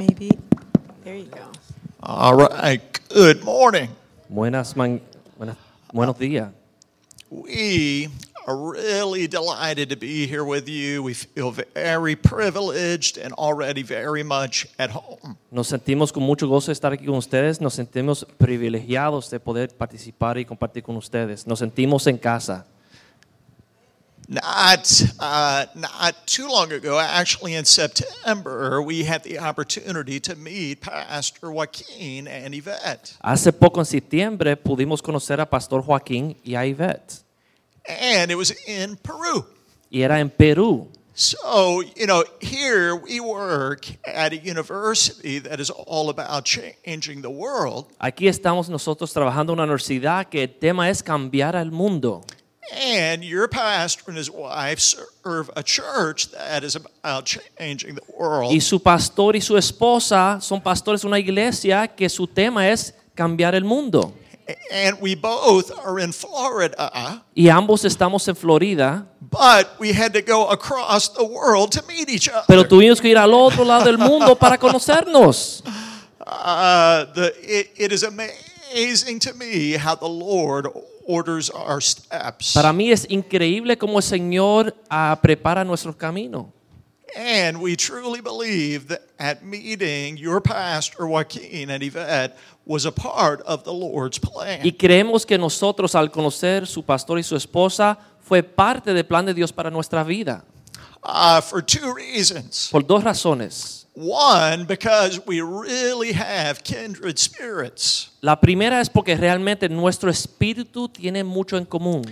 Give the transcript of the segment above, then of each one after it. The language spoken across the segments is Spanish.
Maybe. There you go. All right, good morning. Buenas, man- buenas- buenos días. We are really delighted to be here with you. We feel very privileged and already very much at home. Nos sentimos con mucho gozo de estar aquí con ustedes. Nos sentimos privilegiados de poder participar y compartir con ustedes. Nos sentimos en casa. Not, uh, not too long ago, actually in September, we had the opportunity to meet Pastor Joaquin and Yvette. Hace poco en septiembre pudimos conocer a Pastor Joaquín y a Ivette. And it was in Peru. Y era en Perú. So, you know, here we work at a university that is all about changing the world. Aquí estamos nosotros trabajando en una universidad que el tema es cambiar al mundo. And your pastor and his wife serve a church that is about changing the world. Y su pastor y su esposa son pastores de una iglesia que su tema es cambiar el mundo. And we both are in Florida, Y ambos estamos en Florida, but we had to go across the world to meet each other. pero tuvimos que ir al otro lado del mundo para conocernos. Uh, the, it, it is amazing to me how the Lord orders our steps. Para mí es increíble cómo el Señor ah, prepara nuestro camino. And we truly believe that at meeting your pastor, Joaquin and Yvette, was a part of the Lord's plan. Y creemos que nosotros al conocer su pastor y su esposa fue parte del plan de Dios para nuestra vida. Uh, for two reasons. Por dos razones. One, because we really have kindred spirits. La primera es porque realmente nuestro espíritu tiene mucho en común.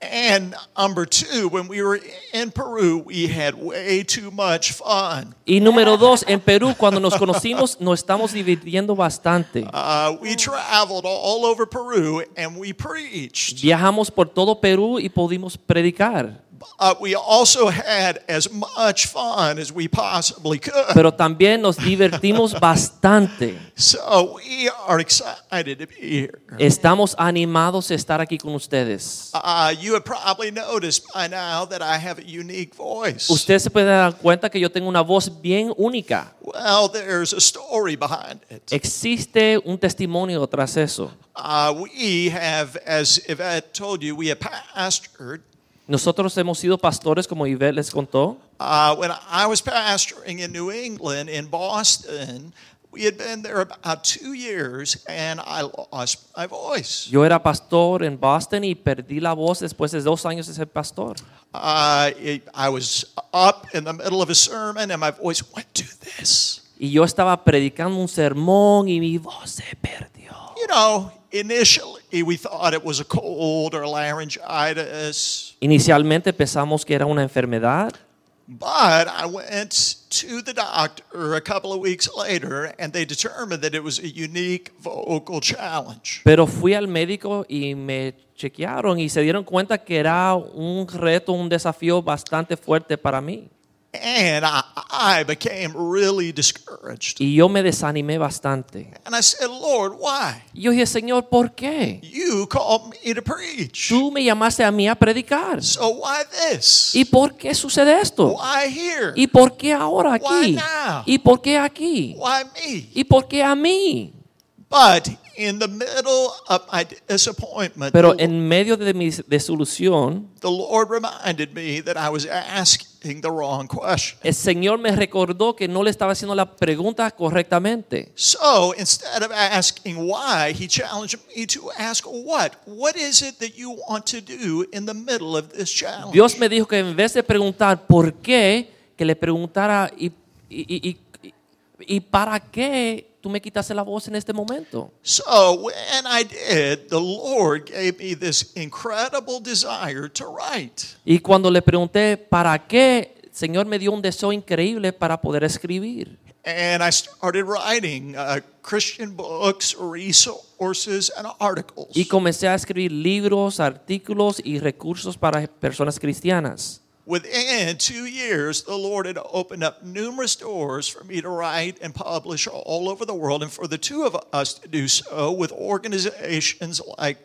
And number two, when we were in Peru, we had way too much fun. Y número dos, en Perú, cuando nos conocimos, nos estamos divirtiendo bastante. Uh, we traveled all over Peru and we preached. Viajamos por todo Perú y pudimos predicar. Uh, we also had as much fun as we possibly could. Pero también nos divertimos bastante. So we are excited to be here. Estamos animados de estar aquí con ustedes. Uh, you have probably noticed by now that I have a unique voice. Usted se puede dar cuenta que yo tengo una voz bien única. Well, there's a story behind it. Existe un testimonio tras eso. Uh, we have, as Yvette told you, we have pastored. Nosotros hemos sido pastores, como Ivette les contó. Uh, when I was pastoring in New England, in Boston, we had been there about two years and I lost my voice. Yo era pastor en Boston y perdí la voz después de dos años de ser pastor. Uh, it- I was up in the middle of a sermon and my voice went to this. Y yo estaba predicando un sermón y mi voz se perdió. You know, initially we thought it was a cold or laryngitis, Inicialmente pensamos que era una enfermedad, but I went to the doctor a couple of weeks later and they determined that it was a unique vocal challenge. pero fui al médico y me chequearon y se dieron cuenta que era un reto, un desafío bastante fuerte para mí. And I, I became really discouraged. Y yo me desanimé bastante. And I said, Lord, why? Y yo dije, Señor, ¿por qué? You called me to preach. Tú me llamaste a mí a predicar. So why this? ¿Y por qué sucede esto? Why here? ¿Y por qué ahora Why aquí? now? ¿Y por qué aquí? Why me? ¿Y por qué a mí? But in the middle of my disappointment, Pero en medio de mi desilusión, the Lord reminded me that I was asking the wrong question. el Señor me recordó que no le estaba haciendo la pregunta correctamente. So instead of asking why, He challenged me to ask what? What is it that you want to do in the middle of this challenge? Dios me dijo que en vez de preguntar por qué, que le preguntara y- y- y- ¿y para qué tú me quitaste la voz en este momento? So when I did, the Lord gave me this incredible desire to write. Y cuando le pregunté, ¿para qué? Señor me dio un deseo increíble para poder escribir. And I started writing uh, Christian books, resources, and articles. Y comencé a escribir libros, artículos y recursos para personas cristianas. Within two years, the Lord had opened up numerous doors for me to write and publish all over the world, and for the two of us to do so with organizations like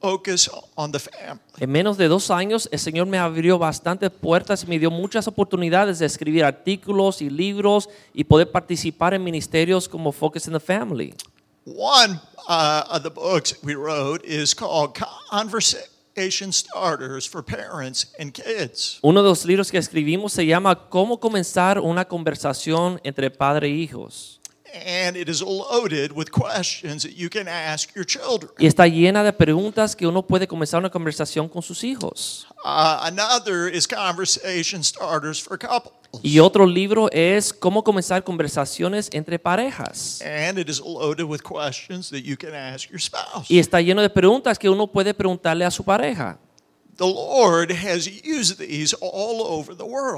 Focus on the Family. En menos de dos años, el Señor me abrió bastantes puertas y me dio muchas oportunidades de escribir artículos y libros y poder participar en ministerios como Focus in the Family. One uh, of the books we wrote is called Conversation Uno de los libros que escribimos se llama Cómo comenzar una conversación entre padre e hijos. And it is loaded with questions that you can ask your children. Y está llena de preguntas que uno puede comenzar una conversación con sus hijos. Uh, another is Conversation Starters for Couples. Y otro libro es Cómo comenzar conversaciones entre parejas. And it is loaded with questions that you can ask your spouse. Y está lleno de preguntas que uno puede preguntarle a su pareja.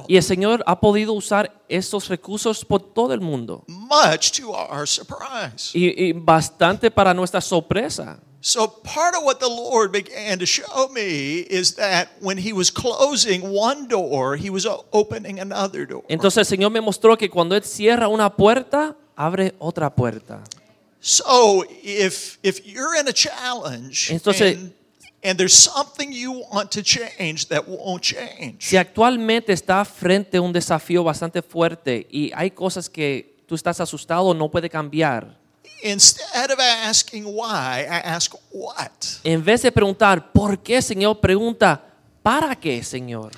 Y el Señor ha podido usar estos recursos por todo el mundo. much to our surprise. Y, y bastante para nuestra sorpresa. So, part of what the Lord began to show me is that when He was closing one door, He was opening another door. Entonces el Señor me mostró que cuando Él cierra una puerta, abre otra puerta. So, if if you're in a challenge Entonces- and, and there's something you want to change that won't change, Si actualmente está frente a un desafío bastante fuerte y hay cosas que tú estás asustado no puede cambiar, instead of asking why, I ask what. en vez de preguntar ¿por qué, Señor? Pregunta ¿para qué, Señor?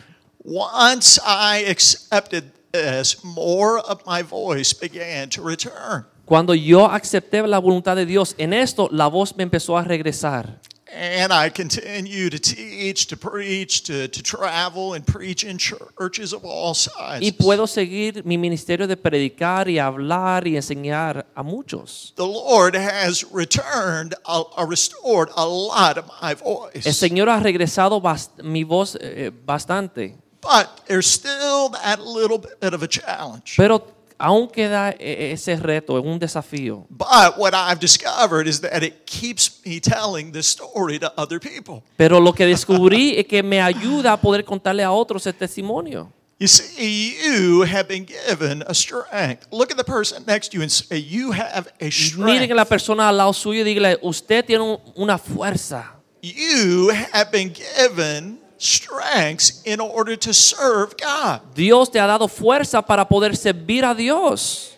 Once I accepted this, more of my voice began to return. Cuando yo acepté la voluntad de Dios en esto, la voz me empezó a regresar. And I continue to teach, to preach, to, to travel and preach in churches of all sizes. Y puedo seguir mi ministerio de predicar y hablar y enseñar a muchos. The Lord has returned, uh, uh, restored a lot of my voice. El. Señor ha regresado mi voz eh, bastante, But there's still that little bit of a challenge. pero aún queda eh, ese reto, un desafío. But what I've discovered is that it keeps me telling this story to other people. Pero lo que descubrí es que me ayuda a poder contarle a otros el testimonio. You see, you have been given a strength. Look at the person next to you and say, You have a Miren a strength. la persona al lado suyo y dígale, usted tiene un- una fuerza. You have been given strengths in order to serve God. Dios te ha dado fuerza para poder servir a Dios.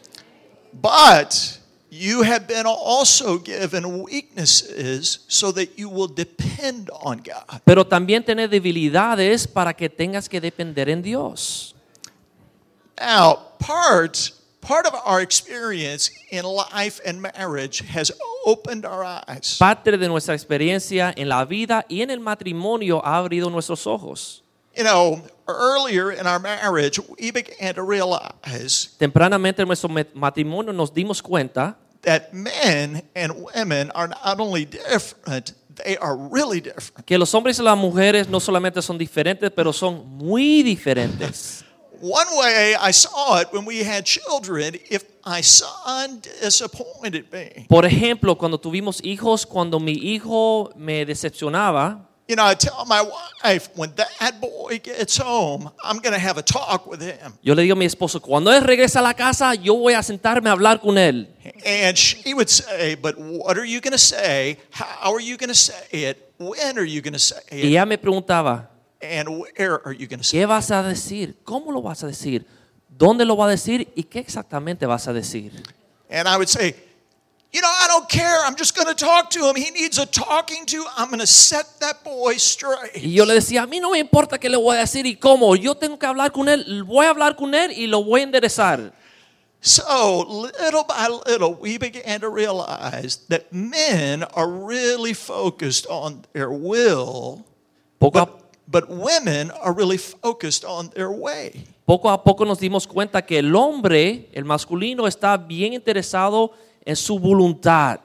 But you have been also given weaknesses so that you will depend on God. Pero también tiene debilidades para que tengas que depender en Dios. Now, part part of our experience in life and marriage has opened our eyes. Parte de nuestra experiencia en la vida y en el matrimonio ha abrido nuestros ojos. You know, earlier in our marriage, we began to realize Tempranamente en nuestro matrimonio nos dimos cuenta that men and women are not only different, they are really different. que los hombres y las mujeres no solamente son diferentes, pero son muy diferentes. One way I saw it when we had children, if my son disappointed me, Por ejemplo, cuando tuvimos hijos, cuando mi hijo me decepcionaba, you know, I tell my wife, when that boy gets home, I'm going to have a talk with him. yo le digo a mi esposo, cuando él regresa a la casa, yo voy a sentarme a hablar con él. And she would say, But what are you going to say? How are you going to say it? When are you going to say Y it? ella me preguntaba, And where are you going to say ¿qué vas a decir? ¿Cómo lo vas a decir? ¿Dónde lo va a decir? ¿Y qué exactamente vas a decir? And I would say, You know, I don't care. I'm just going to talk to him. He needs a talking to. I'm going to set that boy straight. Y yo le decía, a mí no me importa qué le voy a decir y cómo. Yo tengo que hablar con él, voy a hablar con él y lo voy a enderezar. So, little by little, we began to realize that men are really focused on their will, Poco a, but, women are really focused on their way. Poco a poco nos dimos cuenta que el hombre, el masculino, está bien interesado en su voluntad,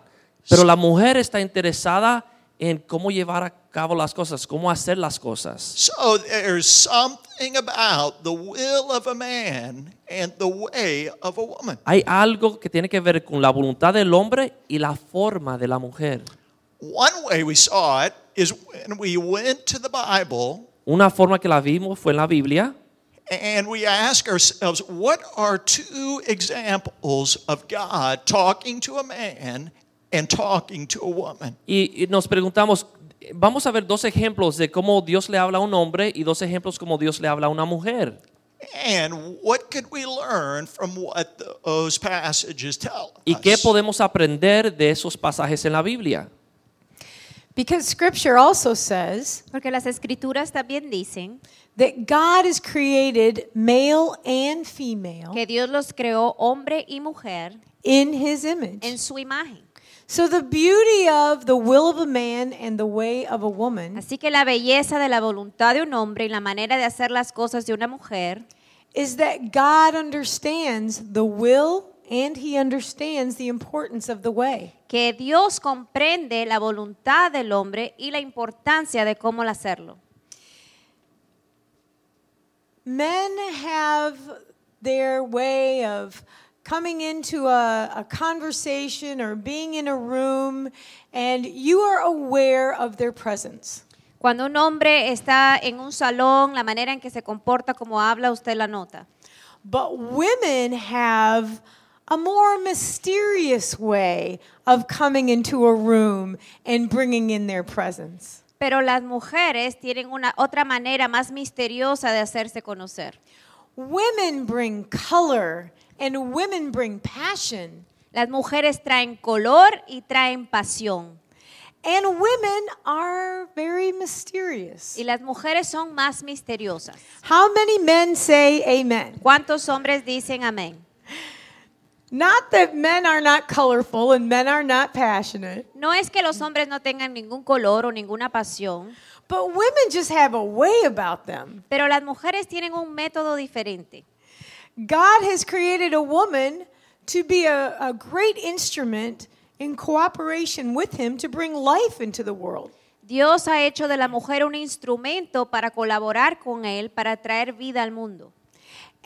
pero la mujer está interesada en cómo llevar a cabo las cosas, cómo hacer las cosas. So there's something about the will of a man and the way of a woman. Hay algo que tiene que ver con la voluntad del hombre y la forma de la mujer. One way we saw it is when we went to the Bible Una forma que la vimos fue en la Biblia and we ask ourselves, what are two examples of God talking to a man and talking to a woman? y, y nos preguntamos, vamos a ver dos ejemplos de cómo Dios le habla a un hombre y dos ejemplos como Dios le habla a una mujer. And what could we learn from what those passages tell ¿Y qué us? podemos aprender de esos pasajes en la Biblia? Because scripture also says Porque las escrituras también dicen that God has created male and female que Dios los creó hombre y mujer in his image. en su imagen. So the beauty of the will of a man and the way of a woman Así que la belleza de la voluntad de un hombre y la manera de hacer las cosas de una mujer is that God understands the will and he understands the importance of the way. que Dios comprende la voluntad del hombre y la importancia de cómo hacerlo. Men have their way of coming into a, a conversation or being in a room, and you are aware of their presence. Cuando un hombre está en un salón, la manera en que se comporta, como habla, usted la nota. But women have a more mysterious way of coming into a room and bringing in their presence. Pero las mujeres tienen una otra manera más misteriosa de hacerse conocer. Women bring color and women bring passion. Las mujeres traen color y traen pasión. And women are very mysterious. Y las mujeres son más misteriosas. How many men say amen? ¿Cuántos hombres dicen amén? Not that men are not colorful and men are not passionate, No es que los hombres no tengan ningún color o ninguna pasión, but women just have a way about them. pero las mujeres tienen un método diferente. God has created a woman to be a, a great instrument in cooperation with Him to bring life into the world. Dios ha hecho de la mujer un instrumento para colaborar con Él, para traer vida al mundo.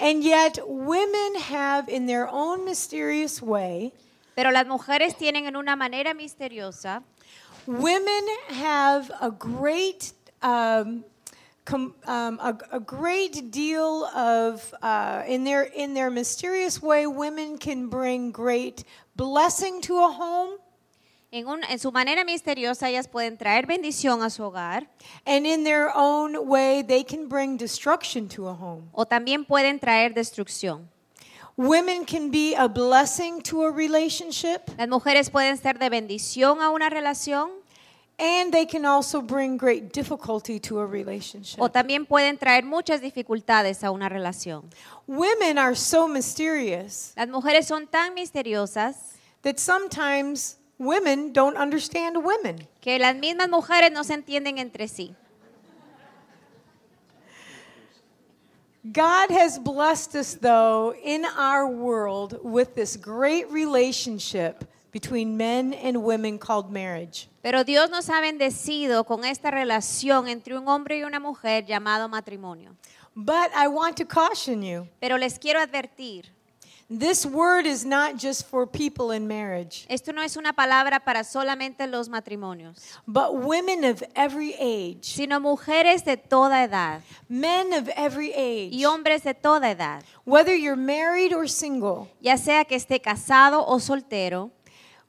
And yet, women have, in their own mysterious way, Pero las mujeres tienen en una manera misteriosa, women have a great, um, com, um, a, a great deal of, uh, in their in their mysterious way, women can bring great blessing to a home, en, un- en su manera misteriosa ellas pueden traer bendición a su hogar and in their own way, they can bring destruction to a home. o también pueden traer destrucción. Women can be a blessing to a relationship, Las mujeres pueden ser de bendición a una relación and they can also bring great difficulty to a relationship. o también pueden traer muchas dificultades a una relación. Women are so mysterious Las mujeres son tan misteriosas that sometimes women don't understand women. que las mismas mujeres no se entienden entre sí. God has blessed us, though, in our world with this great relationship between men and women called marriage. Pero Dios nos ha bendecido con esta relación entre un hombre y una mujer llamado matrimonio. But I want to caution you Pero les quiero advertir, this word is not just for people in marriage, esto no es una palabra para solamente los matrimonios, but women of every age, sino mujeres de toda edad men of every age, y hombres de toda edad, whether you're married or single. ya sea que esté casado o soltero.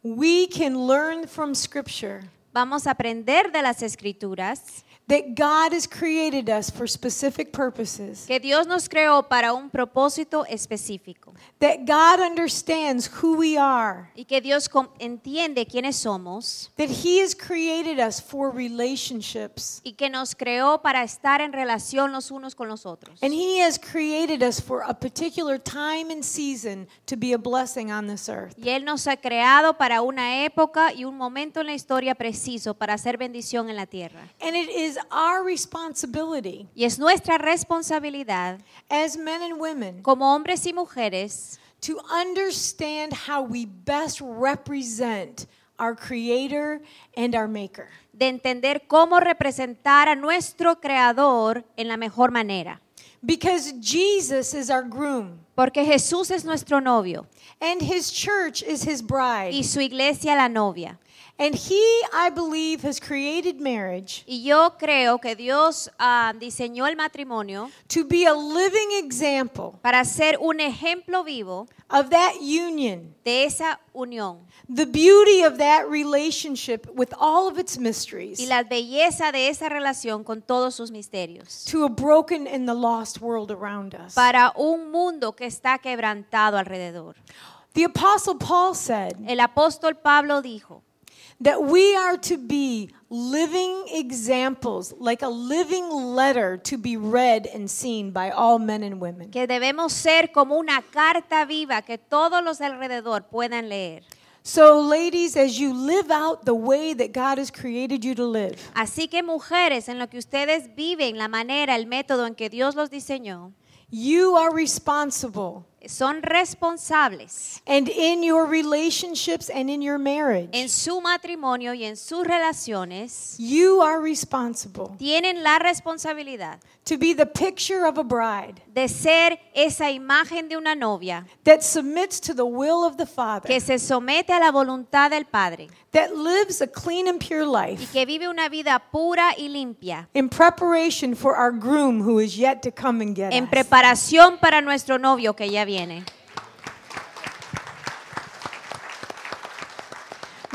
We can learn from Scripture Vamos a aprender de las escrituras that God has created us for specific purposes, que Dios nos creó para un propósito específico that God understands who we are, y que Dios entiende quiénes somos that He has created us for relationships, y que nos creó para estar en relación los unos con los otros. and He has created us for a particular time and season to be a blessing on this earth. Y Él nos ha creado para una época y un momento en la historia preciso para hacer bendición en la tierra. And it is is our responsibility Y es nuestra responsabilidad as men and women como hombres y mujeres to understand how we best represent our Creator and our Maker. de entender cómo representar a nuestro Creador en la mejor manera. Because Jesus is our groom, Porque Jesús es nuestro novio and His church is His bride. y su iglesia la novia. And He, I believe, has created marriage Y yo creo que Dios ah, diseñó el matrimonio to be a living example para ser un ejemplo vivo of that union, de esa unión the beauty of that relationship with all of its mysteries y la belleza de esa relación con todos sus misterios. to a broken and the lost world around us. Para un mundo que está quebrantado alrededor. The Apostle Paul said El apóstol Pablo dijo that we are to be living examples, like a living letter to be read and seen by all men and women. que debemos ser como una carta viva que todos los alrededor puedan leer. So, ladies, as you live out the way that God has created you to live, Así que mujeres, en lo que ustedes viven, la manera, el método en que Dios los diseñó, you are responsible. Son responsables And in your relationships and in your marriage, en su matrimonio y en sus relaciones. you are responsible Tienen la responsabilidad to be the picture of a bride de ser esa imagen de una novia that submits to the will of the Father, que se somete a la voluntad del Padre that lives a clean and pure life. y que vive una vida pura y limpia in preparation for our groom who is yet to come and get en us. preparación para nuestro novio que ya viene.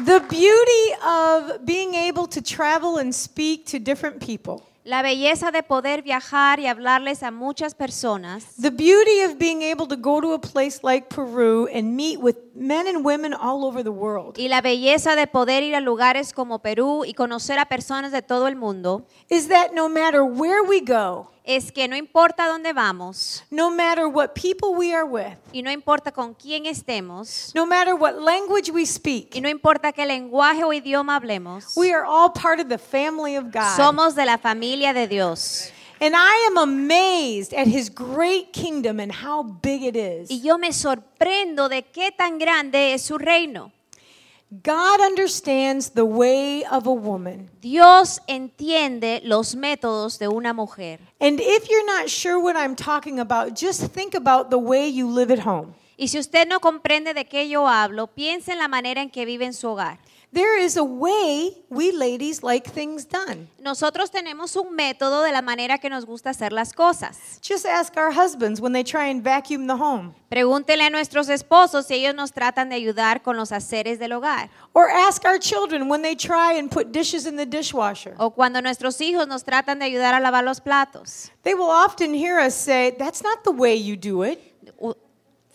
The beauty of being able to travel and speak to different people. La belleza de poder viajar y hablarles a muchas personas. The beauty of being able to go to a place like Peru and meet with men and women all over the world Y la belleza de poder ir a lugares como Perú y conocer a personas de todo el mundo is that no matter where we go, es que no importa dónde vamos no matter what people we are with, y no importa con quién estemos no matter what language we y speak, no importa qué lenguaje o idioma hablemos, we are all part of the family of God. somos de la familia de Dios. And I am amazed at his great kingdom and how big it is. Y yo me sorprendo de qué tan grande es su reino. God understands the way of a woman. Dios entiende los métodos de una mujer. And if you're not sure what I'm talking about, just think about the way you live at home. Y si usted no comprende de qué yo hablo, piense en la manera en que vive en su hogar. There is a way we ladies like things done. Nosotros tenemos un método de la manera que nos gusta hacer las cosas. Just ask our husbands when they try and vacuum the home, Pregúntele a nuestros esposos si ellos nos tratan de ayudar con los haceres del hogar. or ask our children when they try and put dishes in the dishwasher. O cuando nuestros hijos nos tratan de ayudar a lavar los platos. They will often hear us say, That's not the way you do it.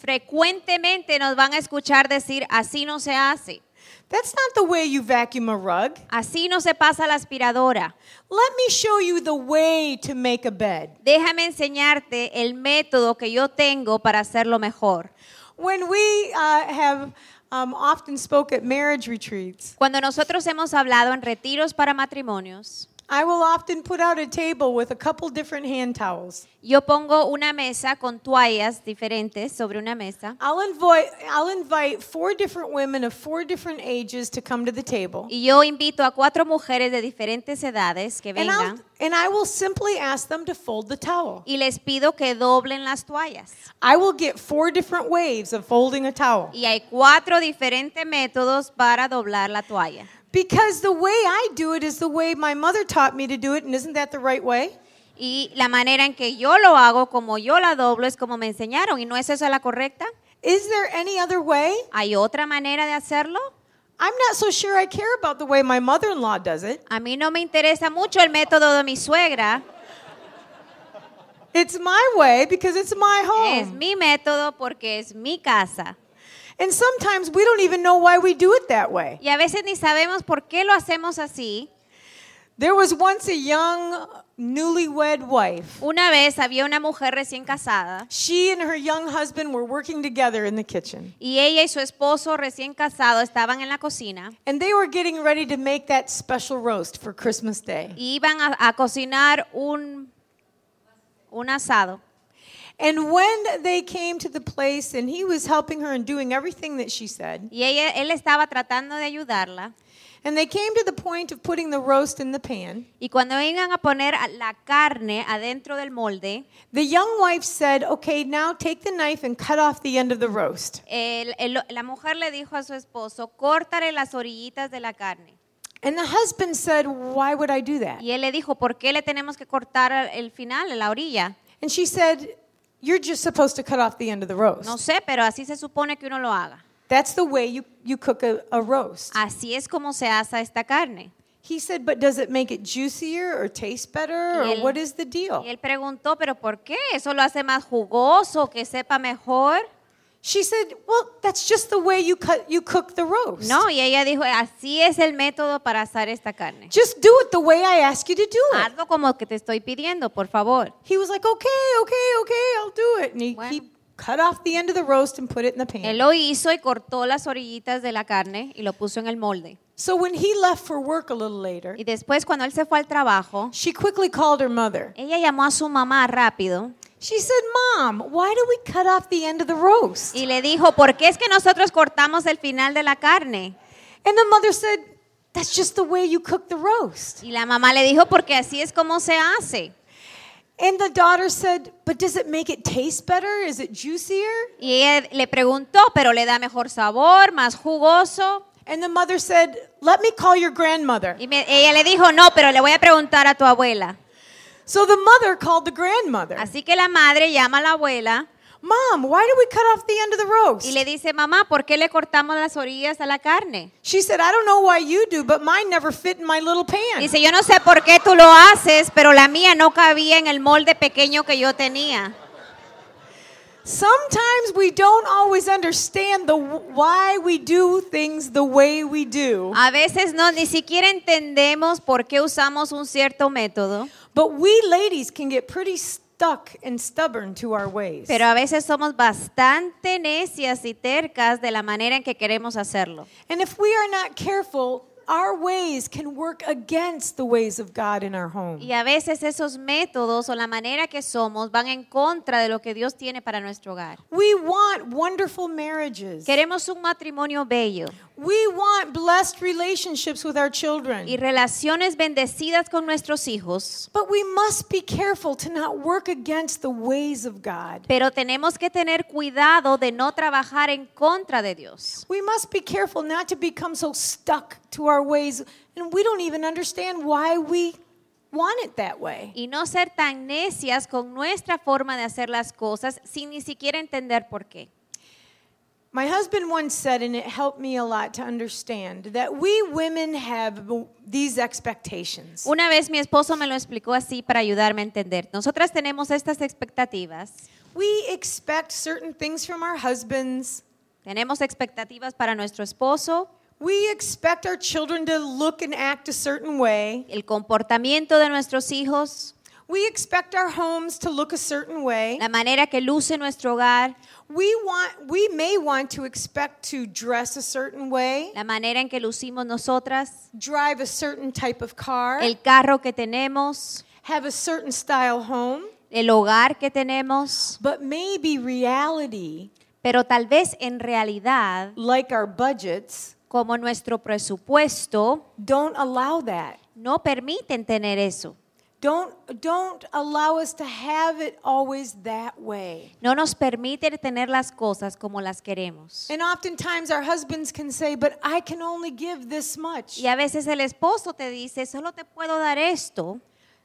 Frecuentemente nos van a escuchar decir, así no se hace. That's not the way you vacuum a rug. Así no se pasa la aspiradora. Let me show you the way to make a bed. Déjame enseñarte el método que yo tengo para hacerlo mejor. When we uh, have um, often spoke at marriage retreats, Cuando nosotros hemos hablado en retiros para matrimonios, I will often put out a table with a couple different hand towels. yo pongo una mesa con toallas diferentes sobre una mesa I'll invite, I'll invite four different women of four different ages to come to the table. y yo invito a cuatro mujeres de diferentes edades que And, vengan and I will simply ask them to fold the towel. y les pido que doblen las toallas. I will get four different ways of folding a towel. Y hay cuatro diferentes métodos para doblar la toalla. Because the way I do it is the way my mother taught me to do it, and isn't that the right way? Y la manera en que yo lo hago, como yo la doblo, es como me enseñaron. ¿Y no es esa la correcta? Is there any other way? ¿Hay otra manera de hacerlo? I'm not so sure I care about the way my mother in law does it. A mí no me interesa mucho el método de mi suegra. It's my way because it's my home. Es mi método porque es mi casa. And sometimes we don't even know why we do it that way. Y a veces ni sabemos por qué lo hacemos así. There was once a young newlywed wife. Una vez había una mujer recién casada She and her young husband were working together in the kitchen. y ella y su esposo recién casado estaban en la cocina And they were getting ready to make that special roast for Christmas Day. y iban a, a cocinar un, un asado. And when they came to the place and he was helping her and doing everything that she said, Y ella, él estaba tratando de ayudarla. and they came to the point of putting the roast in the pan, Y cuando iban a poner la carne adentro del molde, the young wife said, Okay, now take the knife and cut off the end of the roast. el- el- la mujer le dijo a su esposo, córtale las orillitas de la carne. And the husband said, Why would I do that? Y él le dijo, ¿por qué le tenemos que cortar el final, la orilla? And she said, You're just supposed to cut off the end of the roast. No sé, pero así se supone que uno lo haga. That's the way you, you cook a, a roast. Así es como se asa esta carne. He said, But does it make it juicier or taste better? Or él- what is the deal? Y él preguntó, ¿pero por qué? ¿Eso lo hace más jugoso, que sepa mejor? She said, Well, that's just the way you cut you cook the roast. No, y ella dijo, así es el método para asar esta carne. Just do it the way I ask you to do it. Hazlo como que te estoy pidiendo, por favor. He was like, Okay, okay, okay, I'll do it. And he, Bueno. he cut off the end of the roast and put it in the pan. Él lo hizo y cortó las orillitas de la carne y lo puso en el molde. So when he left for work a little later, Y después, cuando él se fue al trabajo, she quickly called her mother. ella llamó a su mamá rápido She said, Mom, why do we cut off the end of the roast? y le dijo, ¿por qué es que nosotros cortamos el final de la carne? And the mother said, That's just the way you cook the roast. Y la mamá le dijo, porque así es como se hace. And the daughter said, But does it make it taste better? Is it juicier? Y ella le preguntó, ¿pero le da mejor sabor, más jugoso? And the mother said, Let me call your grandmother. Y me- ella le dijo, no, pero le voy a preguntar a tu abuela. So the mother called the grandmother. Así que la madre llama a la abuela Mom, why do we cut off the end of the roast? y le dice, mamá, ¿por qué le cortamos las orillas a la carne? She said, I don't know why you do, but mine never fit in my little pan. Dice, yo no sé por qué tú lo haces, pero la mía no cabía en el molde pequeño que yo tenía. Sometimes we don't always understand the why we do things the way we do, A veces no, ni siquiera entendemos por qué usamos un cierto método, but we ladies can get pretty stuck and stubborn to our ways. pero a veces somos bastante necias y tercas de la manera en que queremos hacerlo. And if we are not careful, our ways can work against the ways of God in our home. Y a veces esos métodos o la manera que somos van en contra de lo que Dios tiene para nuestro hogar. We want wonderful marriages. Queremos un matrimonio bello We want blessed relationships with our children. y relaciones bendecidas con nuestros hijos, But we must be careful to not work against the ways of God. pero tenemos que tener cuidado de no trabajar en contra de Dios. We must be careful not to become so stuck to our ways and we don't even understand why we want it that way. Y no ser tan necias con nuestra forma de hacer las cosas sin ni siquiera entender por qué. My husband once said, and it helped me a lot to understand, that we women have these expectations. Una vez mi esposo me lo explicó así para ayudarme a entender. Nosotras tenemos estas expectativas. We expect certain things from our husbands. Tenemos expectativas para nuestro esposo, We expect our children to look and act a certain way. el comportamiento de nuestros hijos, We expect our homes to look a certain way. la manera que luce nuestro hogar, We want we may want to expect to dress a certain way, la manera en que lucimos nosotras, drive a certain type of car, el carro que tenemos, have a certain style home, el hogar que tenemos, but maybe reality, pero tal vez en realidad, like our budgets, como nuestro presupuesto, don't allow that. no permiten tener eso. Don't don't allow us to have it always that way. No nos permiten tener las cosas como las queremos. And oftentimes our husbands can say, "But I can only give this much." Y a veces el esposo te dice, solo te puedo dar esto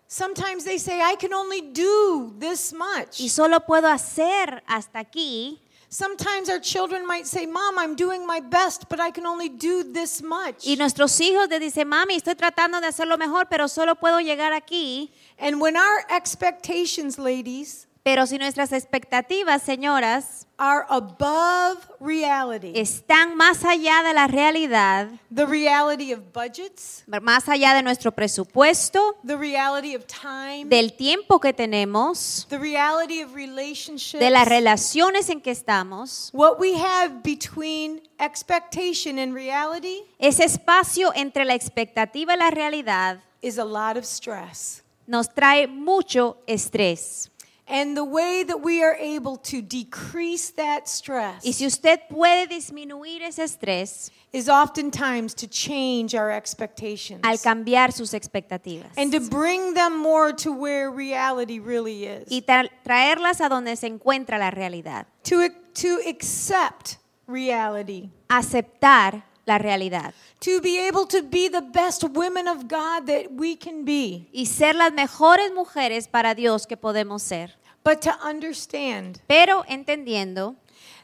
Sometimes they say, "I can only do this much." y solo puedo hacer hasta aquí. Sometimes our children might say, Mom, I'm doing my best, but I can only do this much. Y nuestros hijos te dicen, mami, estoy tratando de hacerlo mejor, pero solo puedo llegar aquí. And when our expectations, ladies, Pero si nuestras expectativas, señoras, are above reality, están más allá de la realidad, the reality of budgets, más allá de nuestro presupuesto, the reality of time, del tiempo que tenemos, the reality of relationships, de las relaciones en que estamos, what we have between expectation and reality ese espacio entre la expectativa y la realidad is a lot of stress. nos trae mucho estrés. And the way that we are able to decrease that stress Y si usted puede disminuir ese estrés is oftentimes to change our expectations. al cambiar sus expectativas. And to bring them more to where reality really is. y tra- traerlas a donde se encuentra la realidad, to, to accept reality, aceptar la realidad. To be able to be the best women of God that we can be, y ser las mejores mujeres para Dios que podemos ser, but to understand pero entendiendo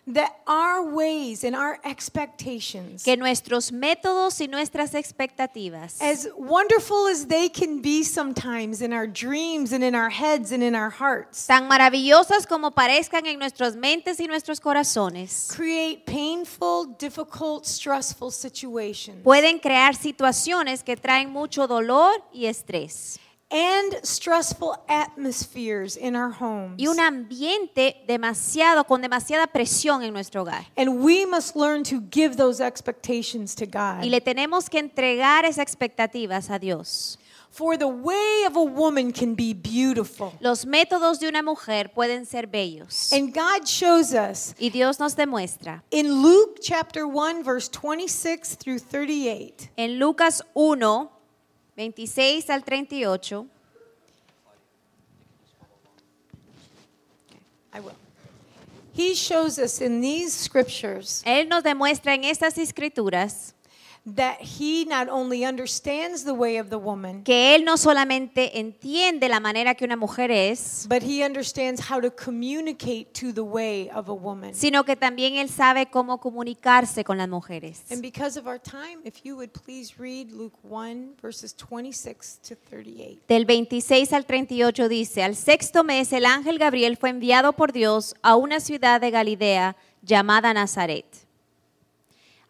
that our ways and our expectations, que nuestros métodos y nuestras expectativas, as wonderful as they can be sometimes in our dreams and in our heads and in our hearts, tan maravillosas como parezcan en nuestras mentes y nuestros corazones, create painful, difficult, stressful situations. pueden crear situaciones que traen mucho dolor y estrés and stressful atmospheres in our homes. y un ambiente demasiado con demasiada presión en nuestro hogar. And we must learn to give those expectations to God. Y le tenemos que entregar esas expectativas a Dios. For the way of a woman can be beautiful. Los métodos de una mujer pueden ser bellos. And God shows us Y Dios nos demuestra in Luke chapter 1 verse 26 through 38. en Lucas 1, 26 al 38. I will. He shows us in these scriptures Él nos demuestra en estas escrituras that he not only understands the way of the woman, que Él no solamente entiende la manera que una mujer es, but he understands how to communicate to the way of a woman. sino que también Él sabe cómo comunicarse con las mujeres. And because of our time, if you would please read Luke 1 verses 26 to 38. Del 26 al 38 dice, al sexto mes el ángel Gabriel fue enviado por Dios a una ciudad de Galilea llamada Nazaret,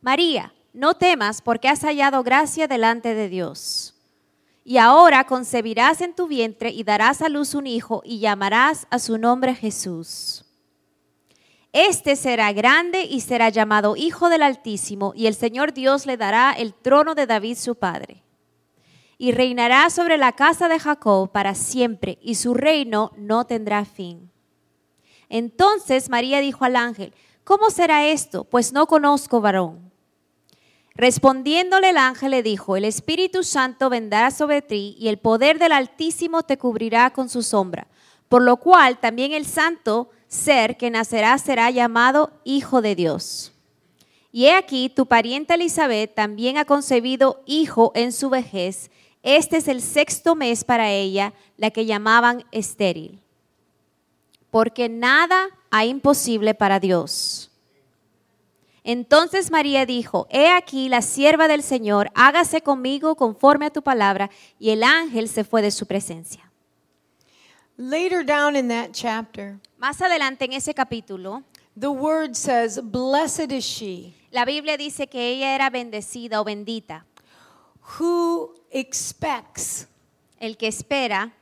María, no temas porque has hallado gracia delante de Dios. Y ahora concebirás en tu vientre y darás a luz un hijo y llamarás a su nombre Jesús. Este será grande y será llamado Hijo del Altísimo, y el Señor Dios le dará el trono de David su padre y reinará sobre la casa de Jacob para siempre, y su reino no tendrá fin. Entonces María dijo al ángel, ¿cómo será esto? Pues no conozco varón. Respondiéndole el ángel le dijo, el Espíritu Santo vendrá sobre ti y el poder del Altísimo te cubrirá con su sombra, por lo cual también el santo ser que nacerá será llamado Hijo de Dios. Y he aquí, tu pariente Elizabeth también ha concebido hijo en su vejez. Este es el sexto mes para ella, la que llamaban estéril. Porque nada hay imposible para Dios. Entonces María dijo, he aquí la sierva del Señor, hágase conmigo conforme a tu palabra. Y el ángel se fue de su presencia. Later down in that chapter, Más adelante en ese capítulo, the word says, Blessed is she la Biblia dice que ella era bendecida o bendita, who expects el que espera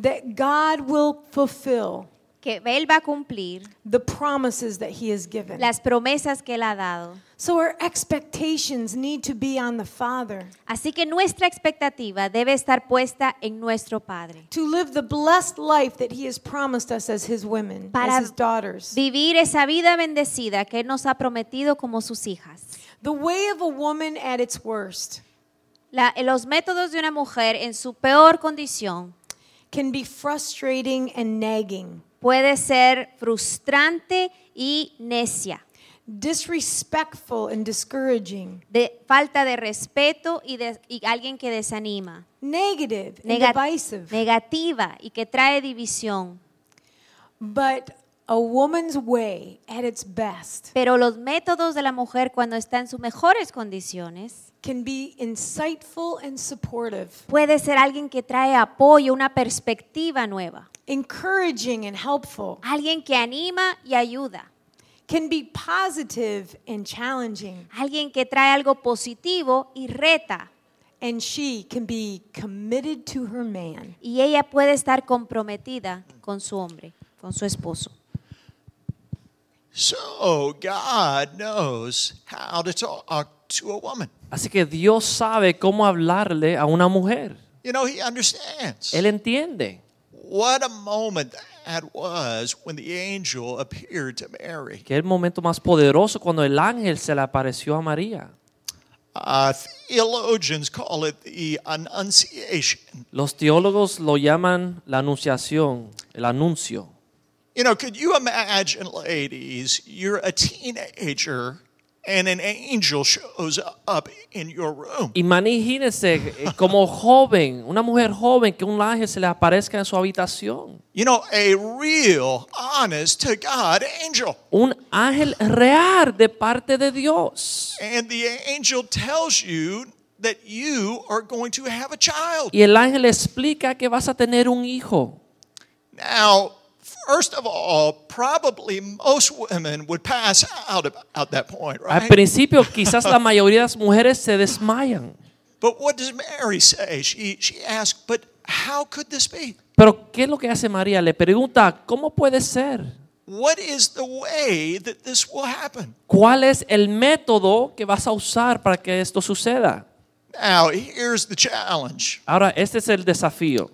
that God will fulfill que Él va a cumplir the promises that He has given. las promesas que Él ha dado. So our expectations need to be on the Father Así que nuestra expectativa debe estar puesta en nuestro Padre. to live the blessed life that He has promised us as His women, Para as His daughters. Vivir esa vida bendecida que Él nos ha prometido como sus hijas. The way of a woman at its worst La- los métodos de una mujer en su peor condición can be frustrating and nagging. Puede ser frustrante y necia, disrespectful and discouraging, de falta de respeto y, de- y alguien que desanima, negative and divisive. negativa y que trae división. But a woman's way at its best Pero los métodos de la mujer cuando está en sus mejores condiciones can be insightful and supportive, puede ser alguien que trae apoyo, una perspectiva nueva, encouraging and helpful, alguien que anima y ayuda, can be positive and challenging, alguien que trae algo positivo y reta. and she can be committed to her man. Y ella puede estar comprometida con su hombre, con su esposo. So God knows how to talk to a woman. Así que Dios sabe cómo hablarle a una mujer. You know, He understands. Él entiende. What a moment that was when the angel appeared to Mary. El momento más poderoso cuando el ángel se le apareció a María. Uh, theologians call it the Annunciation. Los teólogos lo llaman la anunciación, el anuncio. You know, could you imagine, ladies, you're a teenager and an angel shows up in your room? Imagínense eh, como joven, una mujer joven, que un ángel se le aparezca en su habitación. You know, a real, honest to God angel. Un ángel real de parte de Dios. And the angel tells you that you are going to have a child. Y el ángel explica que vas a tener un hijo. Now, first of all, probably most women would pass out at that point, Al right? principio quizás la mayoría de las mujeres se desmayan. But what does Mary say? She, she asks, but how could this be? Pero ¿qué es lo que hace María? Le pregunta, ¿cómo puede ser? What is the way that this will happen? ¿Cuál es el método que vas a usar para que esto suceda? Now, here's the challenge. Ahora, este es el desafío.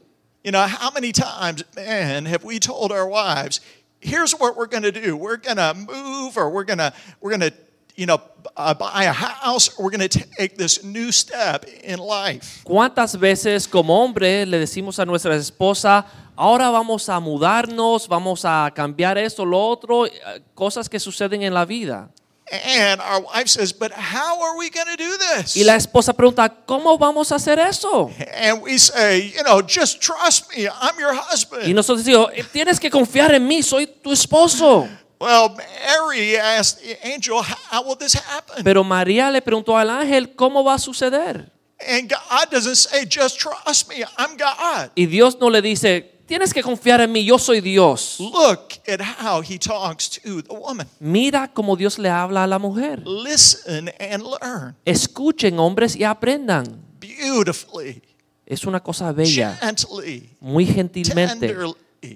You know, how many times, man, have we told our wives, here's what we're going to do. We're going to move or we're going to, we're going to, you know, uh, buy a house or we're going to take this new step in life. ¿Cuántas veces como hombre le decimos a nuestra esposa, ahora vamos a mudarnos, vamos a cambiar esto, lo otro, eh, cosas que suceden en la vida? And our wife says, but how are we going to do this? Y la esposa pregunta, ¿cómo vamos a hacer eso? And we say, you know, just trust me. I'm your Y husband. nosotros decimos, "Eh, tienes que confiar en mí, soy tu esposo. Well, Mary asked the angel, how will this happen? Pero María le preguntó al ángel, ¿cómo va a suceder? And God doesn't say, just trust me. I'm God. Y Dios no le dice, tienes que confiar en mí, yo soy Dios. Look at how he talks to the woman. Mira cómo Dios le habla a la mujer. Listen and learn Escuchen, hombres, y aprendan. beautifully, Es una cosa bella, gently, muy gentilmente, tenderly.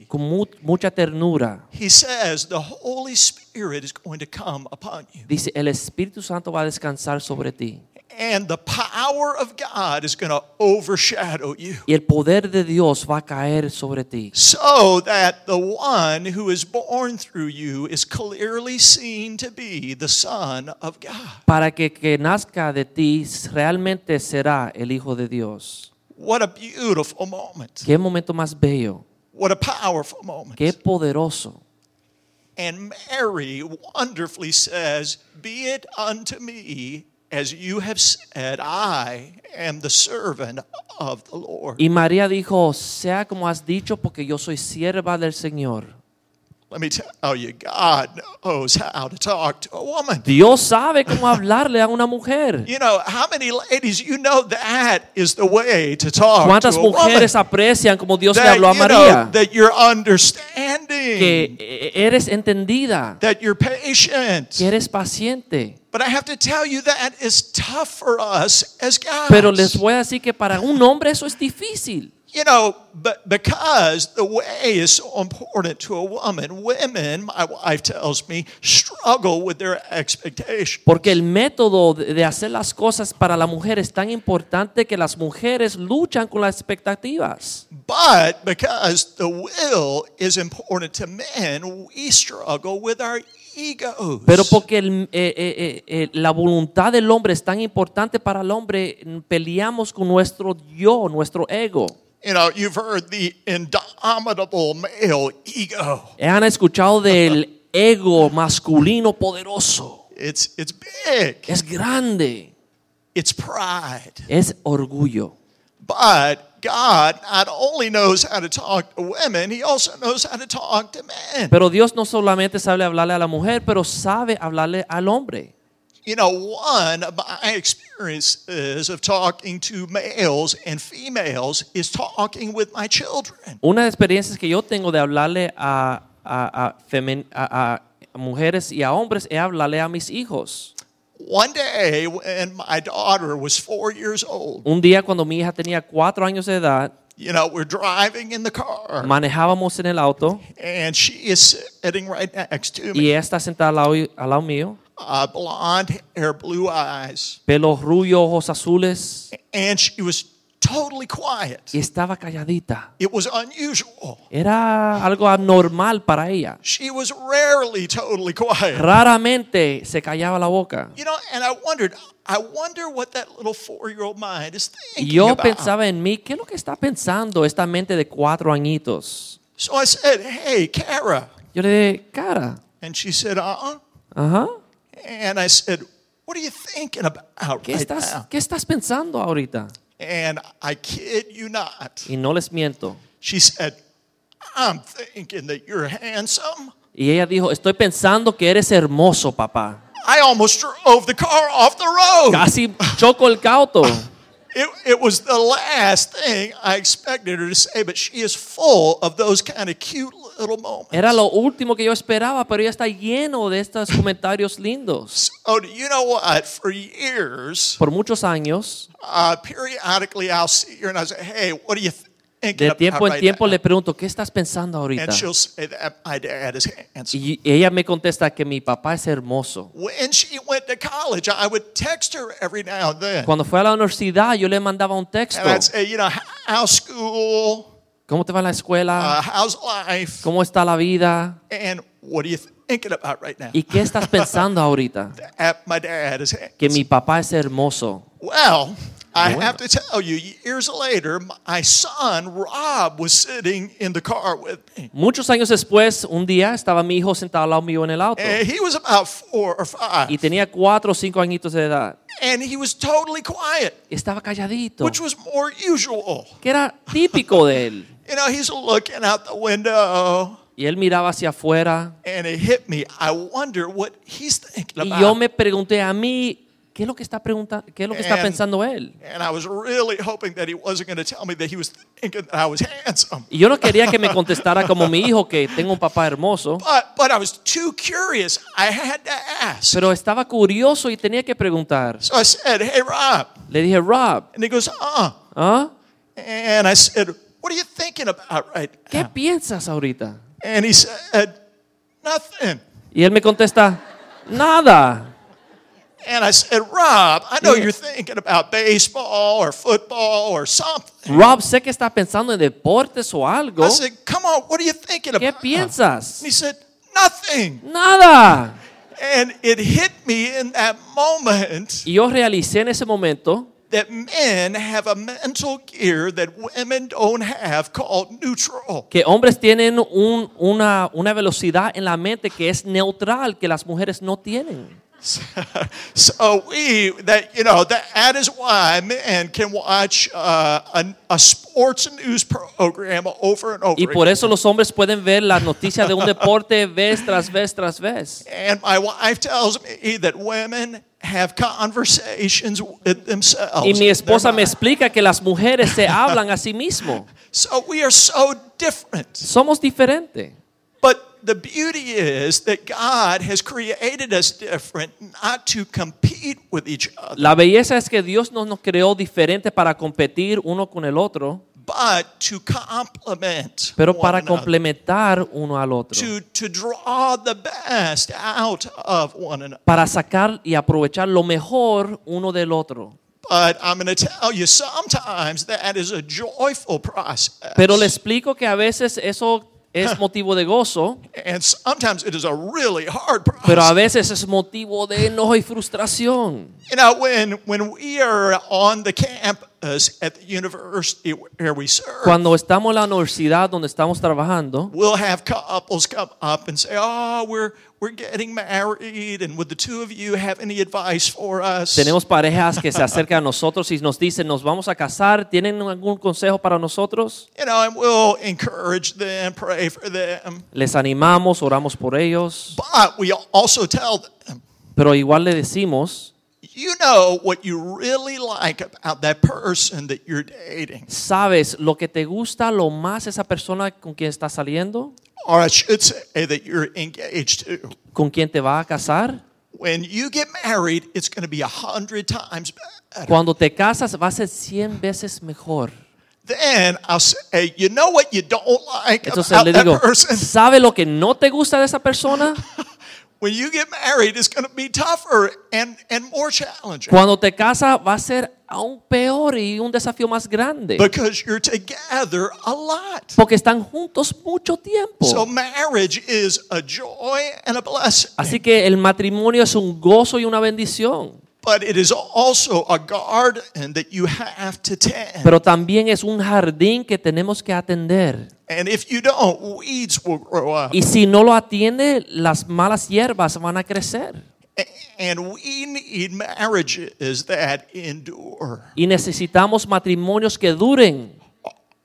con mu- mucha ternura. He says the Holy Spirit is going to come upon you. Dice, el Espíritu Santo va a descansar sobre ti. And the power of God is going to overshadow you. Y el poder de Dios va a caer sobre ti. So that the one who is born through you is clearly seen to be the Son of God. Para que que nazca de ti realmente será el Hijo de Dios. What a beautiful moment. Qué momento más bello. What a powerful moment. Qué poderoso. And Mary wonderfully says, Be it unto me as you have said, I am the servant of the Lord. Y María dijo, sea como has dicho, porque yo soy sierva del Señor. Let me tell oh, you, God knows how to talk to a woman. Dios sabe cómo hablarle a una mujer. You know, how many ladies, you know that is the way to talk to ¿Cuántas a woman? mujeres aprecian como Dios le That, habló a you know, that you're understanding, Que eres entendida, that you're patient. que eres paciente. But I have to tell you that is tough for us as guys. Pero les voy a decir que para un hombre eso es difícil. You know, but because the way is so important to a woman, women, my wife tells me, struggle with their expectation. Porque el método de hacer las cosas para la mujer es tan importante que las mujeres luchan con las expectativas. But because the will is important to men, we struggle with our. Pero porque el- eh, eh, eh, la voluntad del hombre es tan importante para el hombre, peleamos con nuestro yo, nuestro ego. You know, you've heard the indomitable male ego. Han escuchado del ego masculino poderoso. It's it's big. Es grande. It's pride. Es orgullo. But God not only knows how to talk to women, he also knows how to talk to men. Pero Dios no solamente sabe hablarle a la mujer, pero sabe hablarle al hombre. You know, one of my experiences of talking to males and females is talking with my children. Una de las experiencias que yo tengo de hablarle a, a- a femen- a- a mujeres y a hombres es hablarle a mis hijos. One day when my daughter was four years old, Un día cuando mi hija tenía cuatro años de edad, you know, we're driving in the car manejábamos en el auto and she is sitting right next to me. ella está sentada al lado, al lado mío, Uh, blonde hair, blue eyes. pelo rubio, ojos azules, And she was totally quiet. y estaba calladita. It was unusual. Era algo anormal para ella. She was rarely totally quiet. Raramente se callaba la boca. You know, and I wondered, I wonder what that little four year old mind is thinking yo about. pensaba en mí, ¿qué es lo que está pensando esta mente de cuatro añitos? So I said, Hey, Kara. Yo le dije, cara, And she said, Uh uh ajá, And I said, What are you thinking about ¿qué right estás, now? ¿qué estás pensando ahorita? And I kid you not. Y no les miento. She said, I'm thinking that you're handsome. Y ella dijo, estoy pensando que eres hermoso, papá. I almost drove the car off the road. Casi choco el cauto. It, it was the last thing I expected her to say, but she is full of those kind of cute little moments. Era lo último que yo esperaba, pero ella está lleno de estos comentarios lindos. So, do you know what? For years, Por muchos años, uh, periodically I'll see her and I say, hey, what are you thinking de tiempo en tiempo le pregunto, ¿qué estás pensando ahorita? Y ella me contesta que mi papá es hermoso. Cuando fue a la universidad, yo le mandaba un texto. ¿Cómo te va la Uh, escuela? how's life? ¿Cómo está la vida? And what are you thinking about right now? ¿Y qué estás pensando ahorita? That my dad is Que mi papá es hermoso. Well, I Bueno. have to tell you, years later, my son Rob was sitting in the car with me. Muchos años después, un día estaba mi hijo sentado al lado mío en el auto. And he was about four or Y five. tenía cuatro o cinco añitos de edad. And he was totally quiet, Estaba calladito. which was more usual. Que era típico de él. You know, he's looking out the window, Y él miraba hacia afuera. and it hit me. I wonder what he's thinking Y about. yo me pregunté a mí, ¿qué es lo que está preguntando? ¿Qué es lo que está And- pensando él? And I was really hoping that he wasn't going to tell me that he was thinking that I was handsome. Y yo no quería que me contestara como mi hijo, que tengo un papá hermoso. But but I was too curious. I had to ask. Pero estaba curioso y tenía que preguntar. So I said, "Hey, Rob," Le dije, Rob, and he goes, "Uh." ¿ah? And I said, "What are you thinking about right ¿qué now?" piensas ahorita? And he said, "Nothing." Y él me contesta, nada. And I said, "Rob, I know you're thinking about baseball or football or something." Rob, sé que está pensando en deportes o algo. I said, "Come on, what are you thinking ¿Qué about?" piensas? And he said, "Nothing." Nada. And it hit me in that moment Y yo realicé en ese momento that men have a mental gear that women don't have called neutral. que hombres tienen un- una, una velocidad en la mente que es neutral, que las mujeres no tienen. so we that you know that is why men can watch uh, a, a sports news program over and over. Y por eso los hombres pueden ver las noticias de un deporte vez tras vez tras vez. And my wife tells me that women have conversations with themselves. Y mi esposa me explica que las mujeres se hablan a sí mismo. So we are so different. Somos diferentes. But the beauty is that God has created us different, not to compete with each other, La belleza es que Dios no nos creó diferentes para competir uno con el otro, but to complement pero one para another, complementar uno al otro. to, to draw the best out of one another. Para sacar y aprovechar lo mejor uno del otro. But I'm going to tell you, sometimes that is a joyful process. Pero le explico que a veces eso es motivo de gozo, and sometimes it is a really hard process. pero a veces es motivo de enojo y frustración. You know, when, when we are on the camp campus at the university where we serve, Cuando estamos en la universidad donde estamos trabajando, we'll have couples come up and say, "Oh, we're we're getting married, and would the two of you have any advice for us?" tenemos parejas que se acercan a nosotros y nos dicen, nos vamos a casar, ¿tienen algún consejo para nosotros? You know, and we'll encourage them, pray for them, Les animamos, oramos por ellos, but we also tell them, pero igual le decimos, you know what you really like about that person that you're dating, ¿sabes lo que te gusta lo más esa persona con quien estás saliendo? or I should say that you're engaged to. ¿Con quien te va a casar? When you get married, it's going to be a hundred times better. Cuando te casas va a ser 100 veces mejor. Then I'll say, you know what you don't like Entonces about le that digo, person? ¿sabe lo que no te gusta de esa persona? Cuando te casas va a ser aún peor y un desafío más grande. because you're together a lot. Porque están juntos mucho tiempo. So marriage is a joy and a blessing, Así que el matrimonio es un gozo y una bendición. But it is also a garden that you have to tend. Pero también es un jardín que tenemos que atender. And if you don't, weeds will grow up. Y si no lo atiende, las malas hierbas van a crecer. And we need marriages that endure. Y necesitamos matrimonios que duren.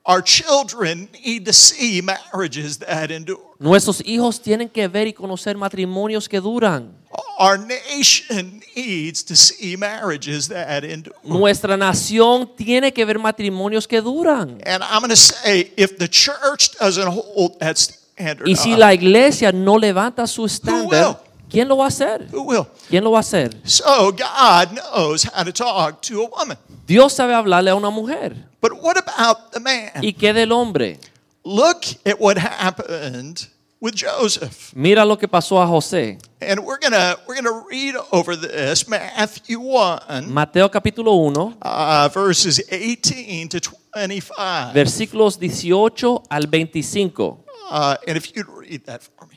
Our children need to see marriages that endure. Nuestros hijos tienen que ver y conocer matrimonios que duran. Our nation needs to see marriages that endure. Nuestra nación tiene que ver matrimonios que duran. And I'm going to say, if the church doesn't hold that standard, Y si la iglesia no levanta su estándar, ¿quién lo va a hacer? who will? ¿Quién lo va a hacer? So God knows how to talk to a woman. Dios sabe hablarle a una mujer. But what about the man? ¿Y qué del hombre? Look at what happened with Joseph. Mira lo que pasó a José. And we're going to we're going to read over this Matthew 1 Mateo capítulo 1, uh, verses 18 to 25. versículos 18 al 25. Uh, and if you'd read that for me.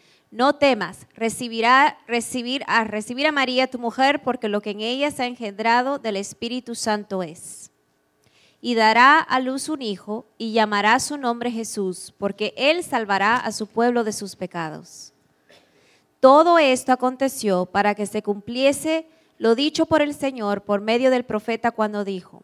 no temas, recibirá, recibir, a recibir a María tu mujer, porque lo que en ella se ha engendrado del Espíritu Santo es. Y dará a luz un hijo y llamará su nombre Jesús, porque él salvará a su pueblo de sus pecados. Todo esto aconteció para que se cumpliese lo dicho por el Señor por medio del profeta cuando dijo,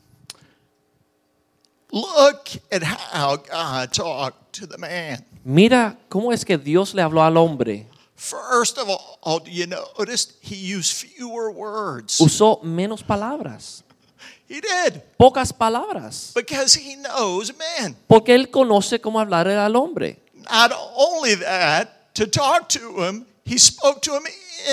Look at how God talked to the man. Mira cómo es que Dios le habló al hombre. First of all, do you notice he used fewer words? Usó menos palabras, He did pocas palabras, because he knows men. porque él conoce cómo hablar al hombre. Not only that, to talk to him, he spoke to him